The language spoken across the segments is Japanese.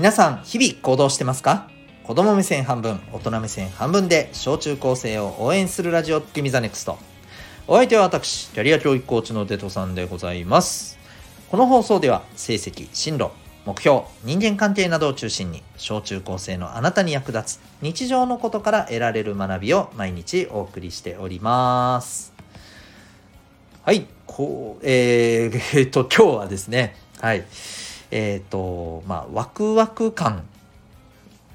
皆さん日々行動してますか？子供目線半分大人目線半分で小中高生を応援するラジオ君 the Next。お相手は私キャリア教育コーチのデトさんでございます。この放送では成績進路目標人間関係などを中心に小中高生のあなたに役立つ日常のことから得られる学びを毎日お送りしております。はいこうえー、えー、と今日はですねはい。えっ、ー、とまあワクワク感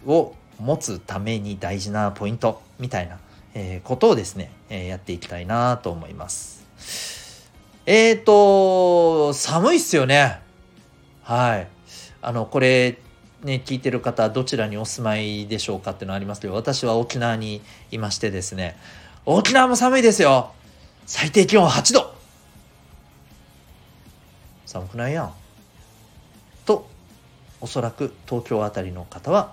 を持つために大事なポイントみたいな、えー、ことをですね、えー、やっていきたいなと思います。えっ、ー、と寒いっすよね。はい。あのこれね聞いてる方どちらにお住まいでしょうかっていうのありますけど私は沖縄にいましてですね沖縄も寒いですよ。最低気温8度。寒くないやん。おそらく東京あたりの方は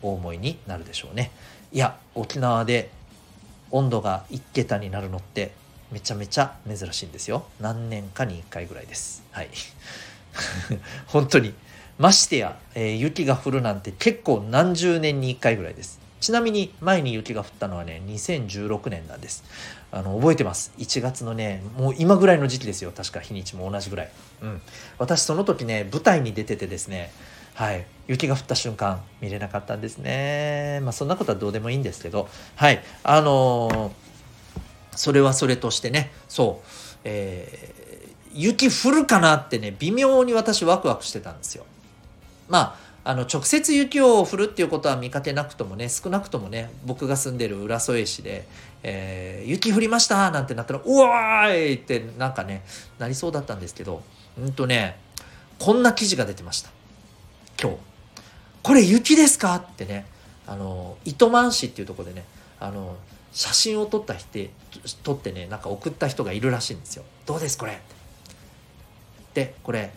お思いになるでしょうね。いや沖縄で温度が1桁になるのってめちゃめちゃ珍しいんですよ。何年かに1回ぐらいです。はい。本当に。ましてや、えー、雪が降るなんて結構何十年に1回ぐらいです。ちなみに前に雪が降ったのはね2016年なんです。あの覚えてます？1月のねもう今ぐらいの時期ですよ。確か日にちも同じぐらい。うん。私その時ね舞台に出ててですねはい。雪が降った瞬間見れなかったんですね。まあそんなことはどうでもいいんですけど。はい。あのー、それはそれとしてね。そう。えー、雪降るかなってね微妙に私ワクワクしてたんですよ。まああの直接雪を降るっていうことは見かけなくともね少なくともね僕が住んでる浦添市で、えー、雪降りましたなんてなったらうわーいってなんかねなりそうだったんですけどうんとねこんな記事が出てました。これ雪ですか？ってねあの糸満市っていうとこでねあの写真を撮った人撮ってねなんか送った人がいるらしいんですよ。どうですこれ？でこれ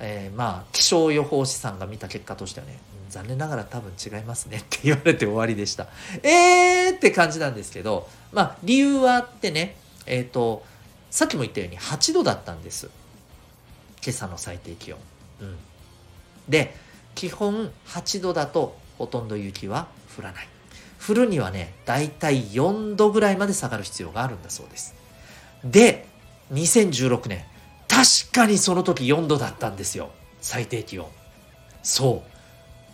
えー、まあ気象予報士さんが見た結果としてはね残念ながら多分違いますね。って言われて終わりでした。えーって感じなんですけどまあ理由はあってねえっ、ー、とさっきも言ったように8度だったんです。今朝の最低気温、うん、で基本8度だとほとんど雪は降らない。降るにはねだいたい4度ぐらいまで下がる必要があるんだそうです。で2016年確かにその時4度だったんですよ。最低気温。そう。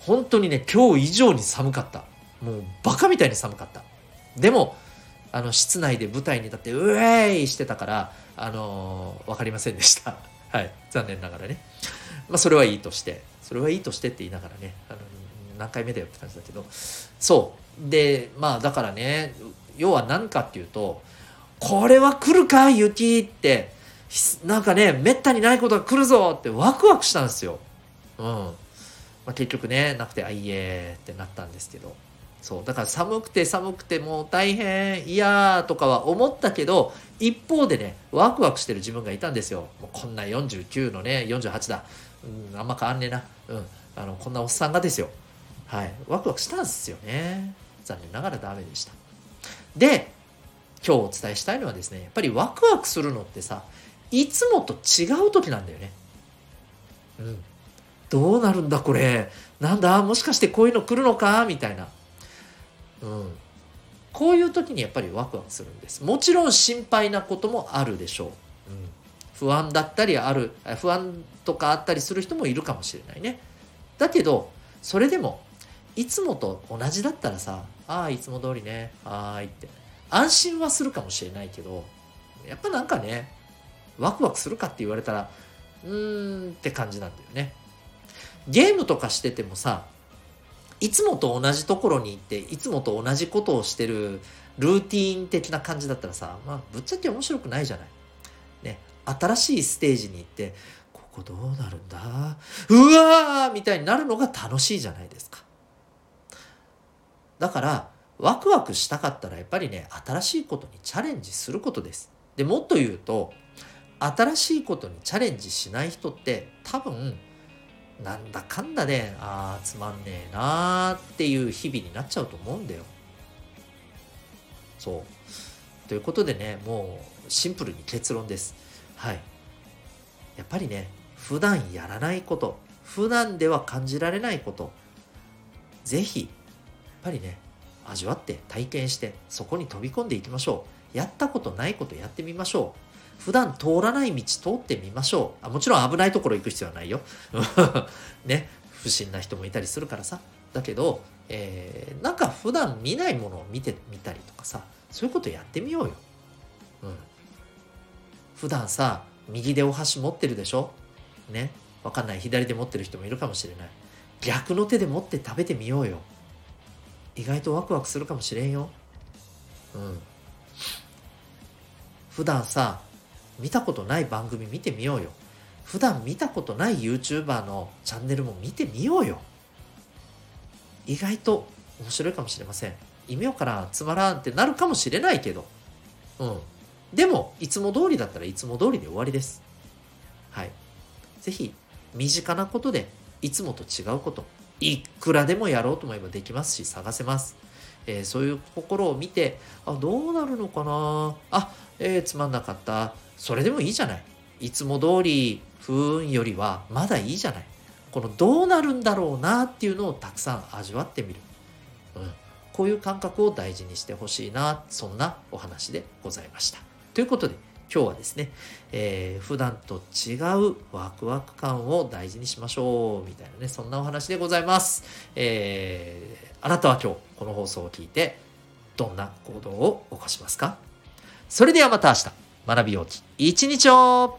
本当にね今日以上に寒かった。もうバカみたいに寒かった。でもあの室内で舞台に立ってウェーイしてたからあのー、分かりませんでした。はい。残念ながらね。まあそれはいいとして。それはいいとしてって言いながらねあの何回目だよって感じだけどそうでまあだからね要は何かっていうとこれは来るか雪ってなんかね、めったにないことが来るぞってワクワクしたんですよ。うん。まあ、結局ね、なくて、あ、いえってなったんですけど。そう。だから寒くて寒くてもう大変、嫌とかは思ったけど、一方でね、ワクワクしてる自分がいたんですよ。もうこんな49のね、48だ。うん、あんま変わんねえな。うん。あの、こんなおっさんがですよ。はい。ワクワクしたんですよね。残念ながらダメでした。で、今日お伝えしたいのはですね、やっぱりワクワクするのってさ、いつもと違う時なんだよね。うん。どうなるんだこれ。なんだもしかしてこういうの来るのか？みたいな。うん。こういう時にやっぱりワクワクするんです。もちろん心配なこともあるでしょう。うん、不安だったりある、不安とかあったりする人もいるかもしれないね。だけど、それでも、いつもと同じだったらさ、ああ、いつも通りね、はーいって、安心はするかもしれないけど、やっぱなんかね、ワクワクするかって言われたら、うーんって感じなんだよね。ゲームとかしててもさ、いつもと同じところに行って、いつもと同じことをしてるルーティーン的な感じだったらさ、まあ、ぶっちゃけ面白くないじゃない。新しいステージに行って、ここどうなるんだ？うわーみたいになるのが楽しいじゃないですか。だから、ワクワクしたかったらやっぱりね、新しいことにチャレンジすることです。で、もっと言うと、新しいことにチャレンジしない人って多分なんだかんだで、ああつまんねえなーっていう日々になっちゃうと思うんだよ。そう。ということでねもうシンプルに結論です。はい。やっぱりね普段やらないこと普段では感じられないことぜひやっぱりね味わって体験してそこに飛び込んでいきましょう。やったことないことやってみましょう。普段通らない道通ってみましょう。あもちろん危ないところ行く必要はないよ。ね不審な人もいたりするからさ。だけど、えー、なんか普段見ないものを見てみたりとかさそういうことやってみようよ、うん、普段さ右でお箸持ってるでしょ？ね？わかんない。左で持ってる人もいるかもしれない。逆の手で持って食べてみようよ。意外とワクワクするかもしれんよ。うん。普段さ見たことない番組見てみようよ。普段見たことない YouTuber のチャンネルも見てみようよ。意外と面白いかもしれません。意味わからつまらんってなるかもしれないけど。うん。でもいつも通りだったらいつも通りで終わりです。はい。是非身近なことでいつもと違うこといくらでもやろうと思えばできますし探せます、えー、そういうところを見てあどうなるのかな？あ、えー、つまんなかった。それでもいいじゃない。いつも通り不運よりはまだいいじゃない。このどうなるんだろうなっていうのをたくさん味わってみる、うん、こういう感覚を大事にしてほしいなそんなお話でございました。ということで今日はですね、えー、普段と違うワクワク感を大事にしましょうみたいなねそんなお話でございます、えー、あなたは今日この放送を聞いてどんな行動を起こしますか？それではまた明日学びようき一日を